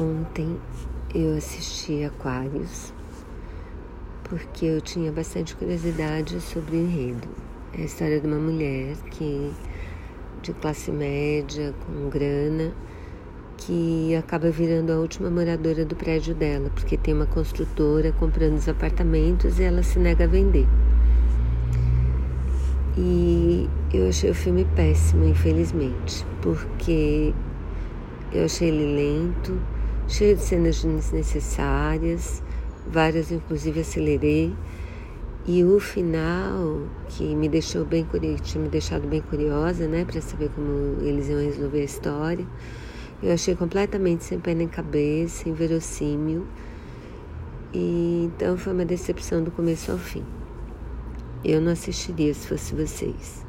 Ontem eu assisti Aquários porque eu tinha bastante curiosidade sobre o enredo. É a história de uma mulher que de classe média, com grana, que acaba virando a última moradora do prédio dela, porque tem uma construtora comprando os apartamentos e ela se nega a vender. E eu achei o filme péssimo, infelizmente, porque eu achei ele lento, cheio de cenas desnecessárias, várias inclusive acelerei. E o final, que me deixou bem tinha me deixado bem curiosa, né, para saber como eles iam resolver a história, eu achei completamente sem pé nem cabeça, inverossímil. E então foi uma decepção do começo ao fim. Eu não assistiria se fosse vocês.